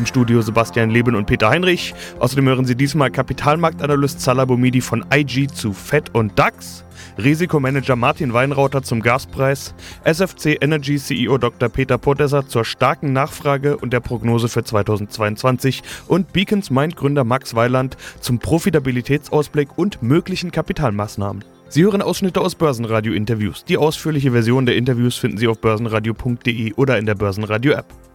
Im Studio Sebastian Leben und Peter Heinrich. Außerdem hören Sie diesmal Kapitalmarktanalyst Salah Boumidi von IG zu FED und DAX, Risikomanager Martin Weinrauter zum Gaspreis, SFC Energy CEO Dr. Peter Podesser zur starken Nachfrage und der Prognose für 2022 und Beacons Mind Gründer Max Weiland zum Profitabilitätsausblick und möglichen Kapitalmaßnahmen. Sie hören Ausschnitte aus Börsenradio-Interviews. Die ausführliche Version der Interviews finden Sie auf börsenradio.de oder in der Börsenradio-App.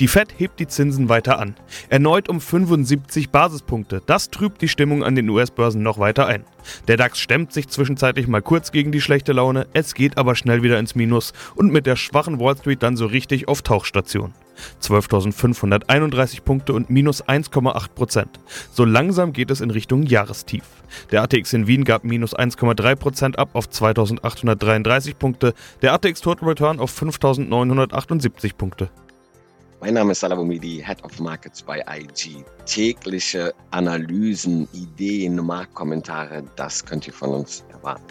Die Fed hebt die Zinsen weiter an. Erneut um 75 Basispunkte. Das trübt die Stimmung an den US-Börsen noch weiter ein. Der DAX stemmt sich zwischenzeitlich mal kurz gegen die schlechte Laune, es geht aber schnell wieder ins Minus und mit der schwachen Wall Street dann so richtig auf Tauchstation. 12.531 Punkte und minus 1,8 Prozent. So langsam geht es in Richtung Jahrestief. Der ATX in Wien gab minus 1,3 Prozent ab auf 2.833 Punkte, der ATX Total Return auf 5.978 Punkte. Mein Name ist Salavomidi, Head of Markets bei IG. Tägliche Analysen, Ideen, Marktkommentare, das könnt ihr von uns erwarten.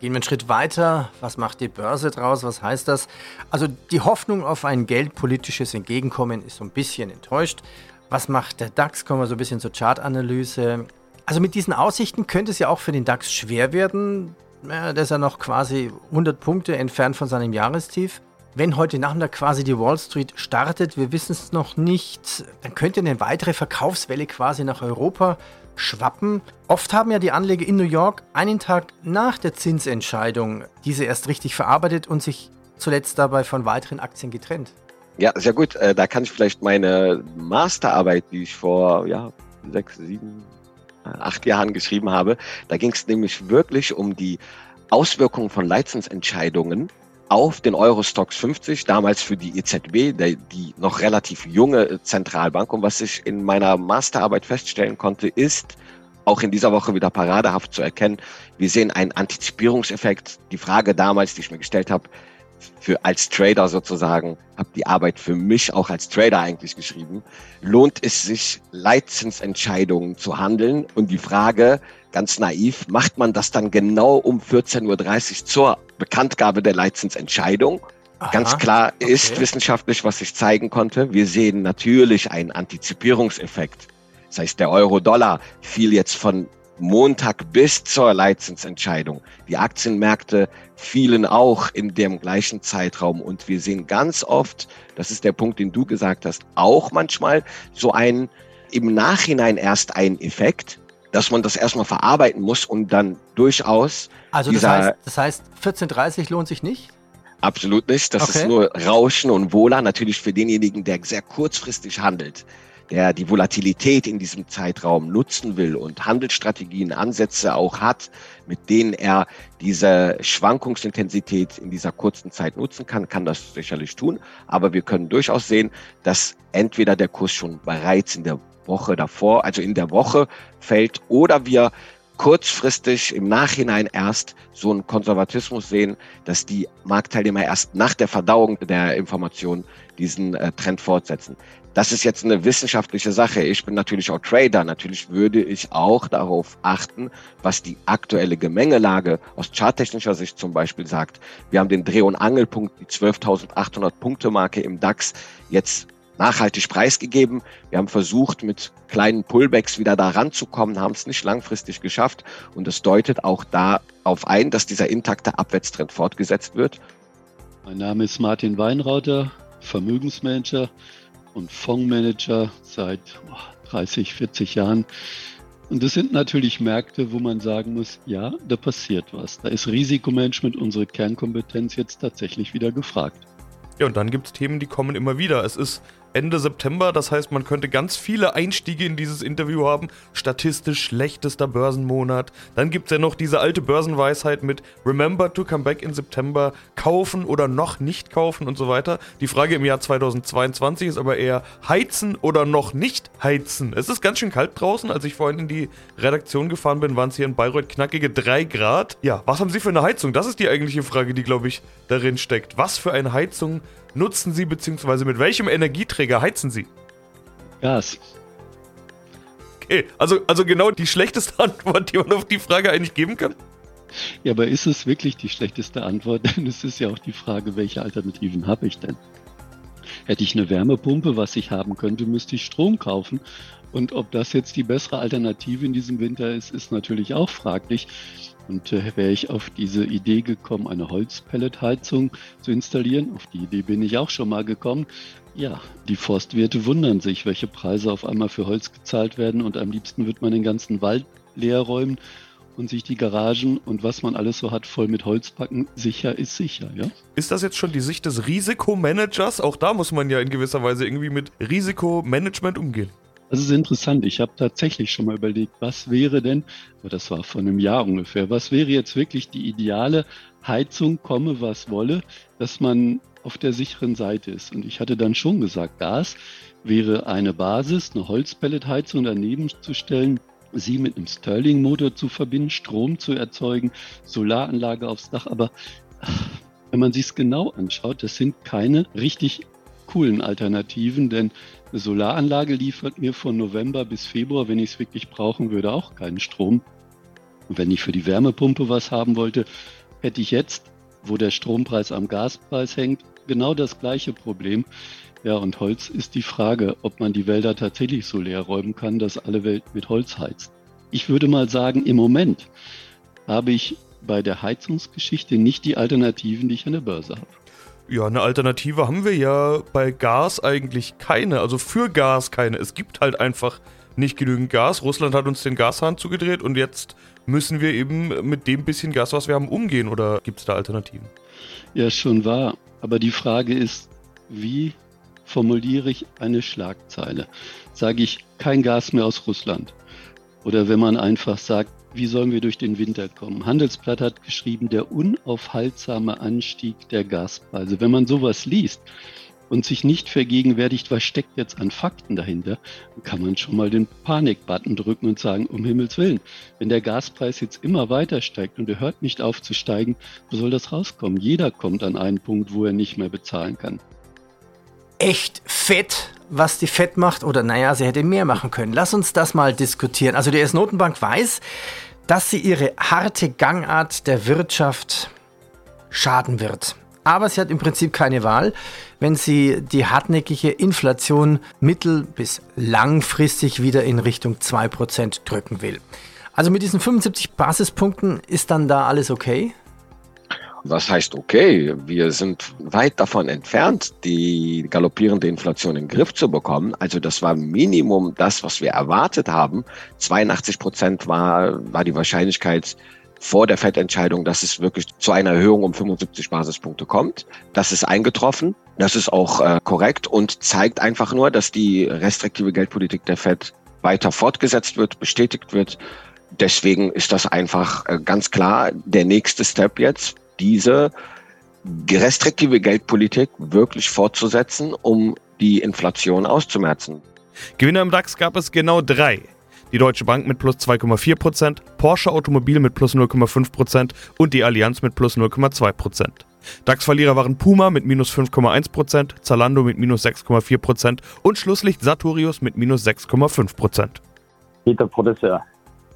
Gehen wir einen Schritt weiter. Was macht die Börse draus? Was heißt das? Also die Hoffnung auf ein geldpolitisches Entgegenkommen ist so ein bisschen enttäuscht. Was macht der DAX? Kommen wir so ein bisschen zur Chartanalyse. Also mit diesen Aussichten könnte es ja auch für den DAX schwer werden. Ja, der ist ja noch quasi 100 Punkte entfernt von seinem Jahrestief. Wenn heute Nachmittag quasi die Wall Street startet, wir wissen es noch nicht, dann könnte eine weitere Verkaufswelle quasi nach Europa schwappen. Oft haben ja die Anleger in New York einen Tag nach der Zinsentscheidung diese erst richtig verarbeitet und sich zuletzt dabei von weiteren Aktien getrennt. Ja, sehr gut. Äh, da kann ich vielleicht meine Masterarbeit, die ich vor ja, sechs, sieben, äh, acht Jahren geschrieben habe, da ging es nämlich wirklich um die Auswirkungen von Leitzinsentscheidungen auf den Eurostox 50, damals für die EZB, die noch relativ junge Zentralbank. Und was ich in meiner Masterarbeit feststellen konnte, ist, auch in dieser Woche wieder paradehaft zu erkennen, wir sehen einen Antizipierungseffekt. Die Frage damals, die ich mir gestellt habe, für als Trader sozusagen, habe die Arbeit für mich auch als Trader eigentlich geschrieben. Lohnt es sich, Leitzinsentscheidungen zu handeln? Und die Frage, ganz naiv, macht man das dann genau um 14.30 Uhr zur Bekanntgabe der Leitzinsentscheidung? Aha, Ganz klar okay. ist wissenschaftlich, was ich zeigen konnte. Wir sehen natürlich einen Antizipierungseffekt. Das heißt, der Euro-Dollar fiel jetzt von Montag bis zur Leitzinsentscheidung. Die Aktienmärkte fielen auch in dem gleichen Zeitraum. Und wir sehen ganz oft, das ist der Punkt, den du gesagt hast, auch manchmal so ein im Nachhinein erst ein Effekt, dass man das erstmal verarbeiten muss und dann durchaus. Also das heißt, das heißt 14.30 lohnt sich nicht? Absolut nicht. Das okay. ist nur Rauschen und Wohler. Natürlich für denjenigen, der sehr kurzfristig handelt der die Volatilität in diesem Zeitraum nutzen will und Handelsstrategien, Ansätze auch hat, mit denen er diese Schwankungsintensität in dieser kurzen Zeit nutzen kann, kann das sicherlich tun. Aber wir können durchaus sehen, dass entweder der Kurs schon bereits in der Woche davor, also in der Woche fällt, oder wir kurzfristig im Nachhinein erst so einen Konservatismus sehen, dass die Marktteilnehmer erst nach der Verdauung der Information diesen äh, Trend fortsetzen. Das ist jetzt eine wissenschaftliche Sache. Ich bin natürlich auch Trader. Natürlich würde ich auch darauf achten, was die aktuelle Gemengelage aus charttechnischer Sicht zum Beispiel sagt. Wir haben den Dreh- und Angelpunkt, die 12.800 Punkte Marke im DAX jetzt nachhaltig preisgegeben. Wir haben versucht, mit kleinen Pullbacks wieder da ranzukommen, haben es nicht langfristig geschafft. Und es deutet auch darauf ein, dass dieser intakte Abwärtstrend fortgesetzt wird. Mein Name ist Martin Weinrauter, Vermögensmanager und Fondsmanager seit 30, 40 Jahren. Und das sind natürlich Märkte, wo man sagen muss, ja, da passiert was. Da ist Risikomanagement, unsere Kernkompetenz jetzt tatsächlich wieder gefragt. Ja, und dann gibt es Themen, die kommen immer wieder. Es ist Ende September. Das heißt, man könnte ganz viele Einstiege in dieses Interview haben. Statistisch schlechtester Börsenmonat. Dann gibt es ja noch diese alte Börsenweisheit mit Remember to come back in September. Kaufen oder noch nicht kaufen und so weiter. Die Frage im Jahr 2022 ist aber eher heizen oder noch nicht heizen. Es ist ganz schön kalt draußen. Als ich vorhin in die Redaktion gefahren bin, waren es hier in Bayreuth knackige 3 Grad. Ja, was haben Sie für eine Heizung? Das ist die eigentliche Frage, die, glaube ich, darin steckt. Was für eine Heizung nutzen Sie bzw. mit welchem Energieträger heizen Sie? Gas. Okay, also, also genau die schlechteste Antwort, die man auf die Frage eigentlich geben kann? Ja, aber ist es wirklich die schlechteste Antwort? Denn es ist ja auch die Frage, welche Alternativen habe ich denn? Hätte ich eine Wärmepumpe, was ich haben könnte, müsste ich Strom kaufen. Und ob das jetzt die bessere Alternative in diesem Winter ist, ist natürlich auch fraglich. Und äh, wäre ich auf diese Idee gekommen, eine Holzpelletheizung zu installieren, auf die Idee bin ich auch schon mal gekommen. Ja, die Forstwirte wundern sich, welche Preise auf einmal für Holz gezahlt werden und am liebsten wird man den ganzen Wald leer räumen und sich die Garagen und was man alles so hat voll mit Holz packen. Sicher ist sicher, ja. Ist das jetzt schon die Sicht des Risikomanagers? Auch da muss man ja in gewisser Weise irgendwie mit Risikomanagement umgehen. Das ist interessant. Ich habe tatsächlich schon mal überlegt, was wäre denn, das war vor einem Jahr ungefähr, was wäre jetzt wirklich die ideale Heizung, komme was wolle, dass man auf der sicheren Seite ist. Und ich hatte dann schon gesagt, Gas wäre eine Basis, eine Holzpelletheizung daneben zu stellen, sie mit einem Stirling-Motor zu verbinden, Strom zu erzeugen, Solaranlage aufs Dach. Aber wenn man sich es genau anschaut, das sind keine richtig coolen Alternativen, denn eine Solaranlage liefert mir von November bis Februar, wenn ich es wirklich brauchen würde, auch keinen Strom. Und wenn ich für die Wärmepumpe was haben wollte, hätte ich jetzt, wo der Strompreis am Gaspreis hängt, genau das gleiche Problem. Ja, und Holz ist die Frage, ob man die Wälder tatsächlich so leer räumen kann, dass alle Welt mit Holz heizt. Ich würde mal sagen, im Moment habe ich bei der Heizungsgeschichte nicht die Alternativen, die ich an der Börse habe. Ja, eine Alternative haben wir ja bei Gas eigentlich keine. Also für Gas keine. Es gibt halt einfach nicht genügend Gas. Russland hat uns den Gashahn zugedreht und jetzt müssen wir eben mit dem bisschen Gas, was wir haben, umgehen. Oder gibt es da Alternativen? Ja, schon wahr. Aber die Frage ist, wie formuliere ich eine Schlagzeile? Sage ich kein Gas mehr aus Russland? Oder wenn man einfach sagt, wie sollen wir durch den Winter kommen? Handelsblatt hat geschrieben, der unaufhaltsame Anstieg der Gaspreise. Wenn man sowas liest und sich nicht vergegenwärtigt, was steckt jetzt an Fakten dahinter, dann kann man schon mal den Panikbutton drücken und sagen, um Himmels Willen, wenn der Gaspreis jetzt immer weiter steigt und er hört nicht auf zu steigen, wo soll das rauskommen? Jeder kommt an einen Punkt, wo er nicht mehr bezahlen kann echt fett, was die Fed macht. Oder naja, sie hätte mehr machen können. Lass uns das mal diskutieren. Also die US-Notenbank weiß, dass sie ihre harte Gangart der Wirtschaft schaden wird. Aber sie hat im Prinzip keine Wahl, wenn sie die hartnäckige Inflation mittel- bis langfristig wieder in Richtung 2% drücken will. Also mit diesen 75 Basispunkten ist dann da alles okay? Was heißt okay? Wir sind weit davon entfernt, die galoppierende Inflation in den Griff zu bekommen. Also das war Minimum das, was wir erwartet haben. 82 Prozent war, war die Wahrscheinlichkeit vor der FED-Entscheidung, dass es wirklich zu einer Erhöhung um 75 Basispunkte kommt. Das ist eingetroffen. Das ist auch äh, korrekt und zeigt einfach nur, dass die restriktive Geldpolitik der FED weiter fortgesetzt wird, bestätigt wird. Deswegen ist das einfach äh, ganz klar der nächste Step jetzt diese restriktive Geldpolitik wirklich fortzusetzen, um die Inflation auszumerzen. Gewinner im DAX gab es genau drei. Die Deutsche Bank mit plus 2,4%, Porsche Automobil mit plus 0,5% und die Allianz mit plus 0,2%. DAX-Verlierer waren Puma mit minus 5,1%, Zalando mit minus 6,4% und Schlusslicht Sartorius mit minus 6,5%. Peter Professor,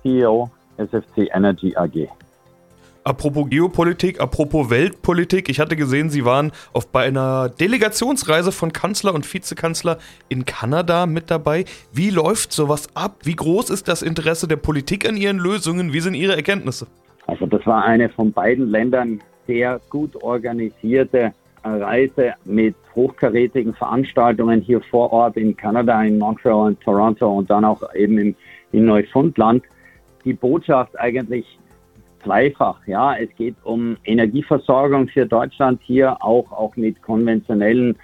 CEO SFC Energy AG. Apropos Geopolitik, apropos Weltpolitik. Ich hatte gesehen, Sie waren auf bei einer Delegationsreise von Kanzler und Vizekanzler in Kanada mit dabei. Wie läuft sowas ab? Wie groß ist das Interesse der Politik an Ihren Lösungen? Wie sind Ihre Erkenntnisse? Also das war eine von beiden Ländern sehr gut organisierte Reise mit hochkarätigen Veranstaltungen hier vor Ort in Kanada, in Montreal, in Toronto und dann auch eben in, in Neufundland. Die Botschaft eigentlich zweifach. Ja, es geht um Energieversorgung für Deutschland hier auch, auch mit konventionellen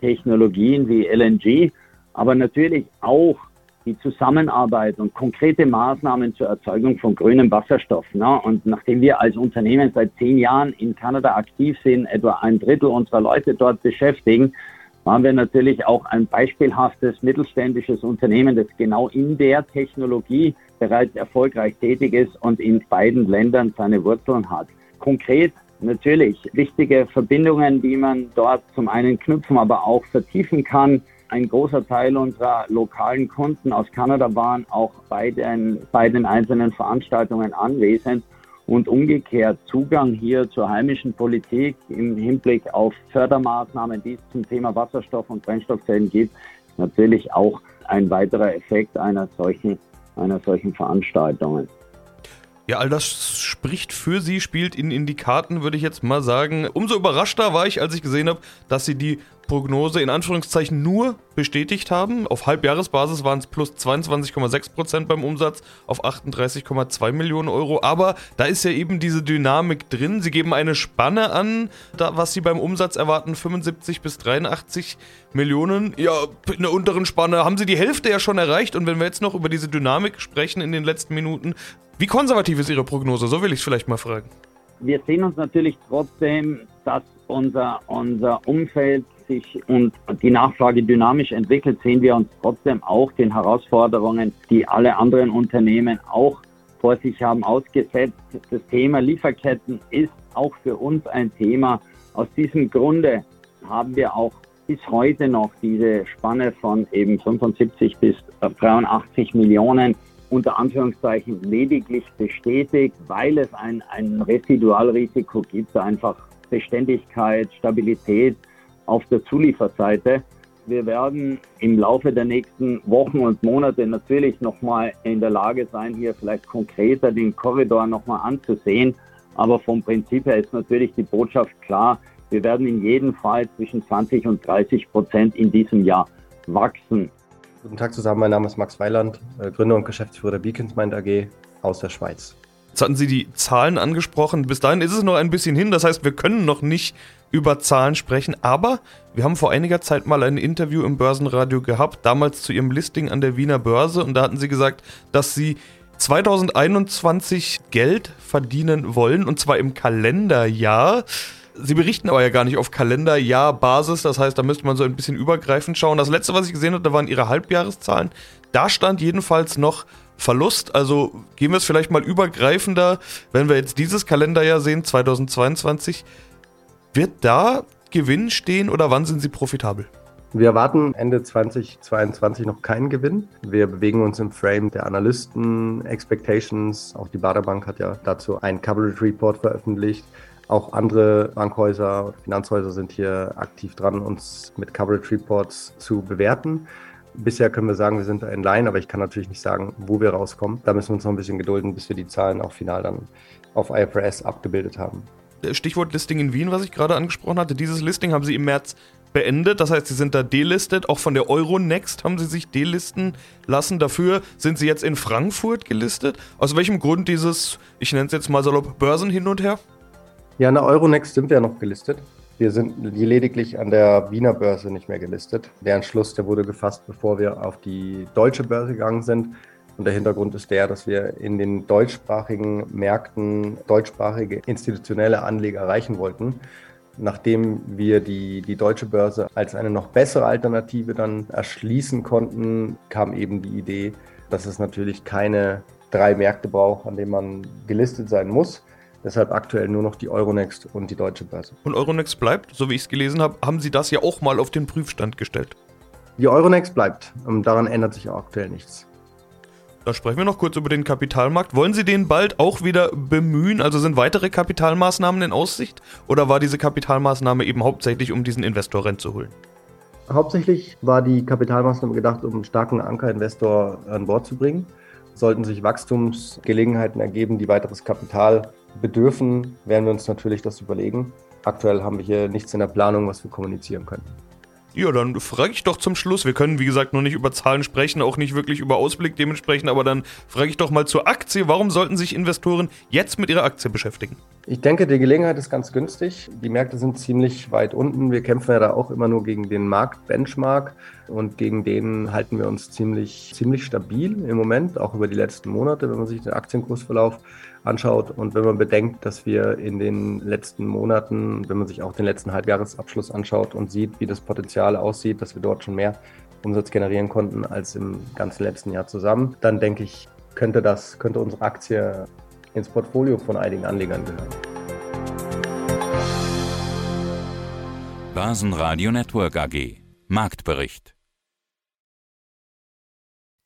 Technologien wie LNG, aber natürlich auch die Zusammenarbeit und konkrete Maßnahmen zur Erzeugung von grünem Wasserstoff. Ne? Und nachdem wir als Unternehmen seit zehn Jahren in Kanada aktiv sind, etwa ein Drittel unserer Leute dort beschäftigen, waren wir natürlich auch ein beispielhaftes mittelständisches Unternehmen, das genau in der Technologie bereits erfolgreich tätig ist und in beiden Ländern seine Wurzeln hat. Konkret natürlich wichtige Verbindungen, die man dort zum einen knüpfen, aber auch vertiefen kann. Ein großer Teil unserer lokalen Kunden aus Kanada waren auch bei den, bei den einzelnen Veranstaltungen anwesend und umgekehrt Zugang hier zur heimischen Politik im Hinblick auf Fördermaßnahmen, die es zum Thema Wasserstoff und Brennstoffzellen gibt, natürlich auch ein weiterer Effekt einer solchen, einer solchen Veranstaltung. Ja, all das spricht für sie, spielt ihnen in die Karten, würde ich jetzt mal sagen. Umso überraschter war ich, als ich gesehen habe, dass sie die Prognose in Anführungszeichen nur bestätigt haben. Auf Halbjahresbasis waren es plus 22,6% beim Umsatz auf 38,2 Millionen Euro. Aber da ist ja eben diese Dynamik drin. Sie geben eine Spanne an, da, was sie beim Umsatz erwarten, 75 bis 83 Millionen. Ja, in der unteren Spanne haben sie die Hälfte ja schon erreicht. Und wenn wir jetzt noch über diese Dynamik sprechen in den letzten Minuten, wie konservativ ist Ihre Prognose? So will ich es vielleicht mal fragen. Wir sehen uns natürlich trotzdem, dass unser, unser Umfeld sich und die Nachfrage dynamisch entwickelt, sehen wir uns trotzdem auch den Herausforderungen, die alle anderen Unternehmen auch vor sich haben, ausgesetzt. Das Thema Lieferketten ist auch für uns ein Thema. Aus diesem Grunde haben wir auch bis heute noch diese Spanne von eben 75 bis 83 Millionen unter Anführungszeichen lediglich bestätigt, weil es ein, ein Residualrisiko gibt, einfach Beständigkeit, Stabilität auf der Zulieferseite. Wir werden im Laufe der nächsten Wochen und Monate natürlich nochmal in der Lage sein, hier vielleicht konkreter den Korridor nochmal anzusehen. Aber vom Prinzip her ist natürlich die Botschaft klar. Wir werden in jedem Fall zwischen 20 und 30 Prozent in diesem Jahr wachsen. Guten Tag zusammen, mein Name ist Max Weiland, äh, Gründer und Geschäftsführer der Beacons Mind AG aus der Schweiz. Jetzt hatten Sie die Zahlen angesprochen. Bis dahin ist es noch ein bisschen hin. Das heißt, wir können noch nicht über Zahlen sprechen. Aber wir haben vor einiger Zeit mal ein Interview im Börsenradio gehabt, damals zu Ihrem Listing an der Wiener Börse. Und da hatten Sie gesagt, dass Sie 2021 Geld verdienen wollen, und zwar im Kalenderjahr. Sie berichten aber ja gar nicht auf Kalenderjahrbasis, das heißt, da müsste man so ein bisschen übergreifend schauen. Das letzte, was ich gesehen hatte, waren Ihre Halbjahreszahlen. Da stand jedenfalls noch Verlust. Also gehen wir es vielleicht mal übergreifender, wenn wir jetzt dieses Kalenderjahr sehen, 2022. Wird da Gewinn stehen oder wann sind Sie profitabel? Wir erwarten Ende 2022 noch keinen Gewinn. Wir bewegen uns im Frame der Analysten, Expectations. Auch die Baderbank hat ja dazu einen Coverage Report veröffentlicht. Auch andere Bankhäuser und Finanzhäuser sind hier aktiv dran, uns mit Coverage Reports zu bewerten. Bisher können wir sagen, wir sind in Line, aber ich kann natürlich nicht sagen, wo wir rauskommen. Da müssen wir uns noch ein bisschen gedulden, bis wir die Zahlen auch final dann auf IFRS abgebildet haben. Stichwort Listing in Wien, was ich gerade angesprochen hatte. Dieses Listing haben Sie im März beendet. Das heißt, Sie sind da delistet. Auch von der Euronext haben Sie sich delisten lassen. Dafür sind Sie jetzt in Frankfurt gelistet. Aus welchem Grund dieses, ich nenne es jetzt mal salopp, Börsen hin und her? Ja, an der Euronext sind wir ja noch gelistet. Wir sind lediglich an der Wiener Börse nicht mehr gelistet. Der Entschluss, der wurde gefasst, bevor wir auf die deutsche Börse gegangen sind. Und der Hintergrund ist der, dass wir in den deutschsprachigen Märkten deutschsprachige institutionelle Anleger erreichen wollten. Nachdem wir die, die deutsche Börse als eine noch bessere Alternative dann erschließen konnten, kam eben die Idee, dass es natürlich keine drei Märkte braucht, an denen man gelistet sein muss, Deshalb aktuell nur noch die Euronext und die Deutsche Börse. Und Euronext bleibt, so wie ich es gelesen habe, haben Sie das ja auch mal auf den Prüfstand gestellt. Die Euronext bleibt. Und daran ändert sich auch aktuell nichts. Da sprechen wir noch kurz über den Kapitalmarkt. Wollen Sie den bald auch wieder bemühen? Also sind weitere Kapitalmaßnahmen in Aussicht? Oder war diese Kapitalmaßnahme eben hauptsächlich, um diesen Investor reinzuholen? Hauptsächlich war die Kapitalmaßnahme gedacht, um einen starken Ankerinvestor an Bord zu bringen. Sollten sich Wachstumsgelegenheiten ergeben, die weiteres Kapital bedürfen, werden wir uns natürlich das überlegen. Aktuell haben wir hier nichts in der Planung, was wir kommunizieren können. Ja, dann frage ich doch zum Schluss. Wir können, wie gesagt, noch nicht über Zahlen sprechen, auch nicht wirklich über Ausblick dementsprechend, aber dann frage ich doch mal zur Aktie. Warum sollten sich Investoren jetzt mit ihrer Aktie beschäftigen? Ich denke, die Gelegenheit ist ganz günstig. Die Märkte sind ziemlich weit unten. Wir kämpfen ja da auch immer nur gegen den Markt-Benchmark und gegen den halten wir uns ziemlich, ziemlich stabil im Moment, auch über die letzten Monate, wenn man sich den Aktienkursverlauf anschaut und wenn man bedenkt, dass wir in den letzten Monaten, wenn man sich auch den letzten Halbjahresabschluss anschaut und sieht, wie das Potenzial aussieht, dass wir dort schon mehr Umsatz generieren konnten als im ganzen letzten Jahr zusammen, dann denke ich, könnte das, könnte unsere Aktie ins Portfolio von einigen Anlegern gehören. Basenradio Network AG Marktbericht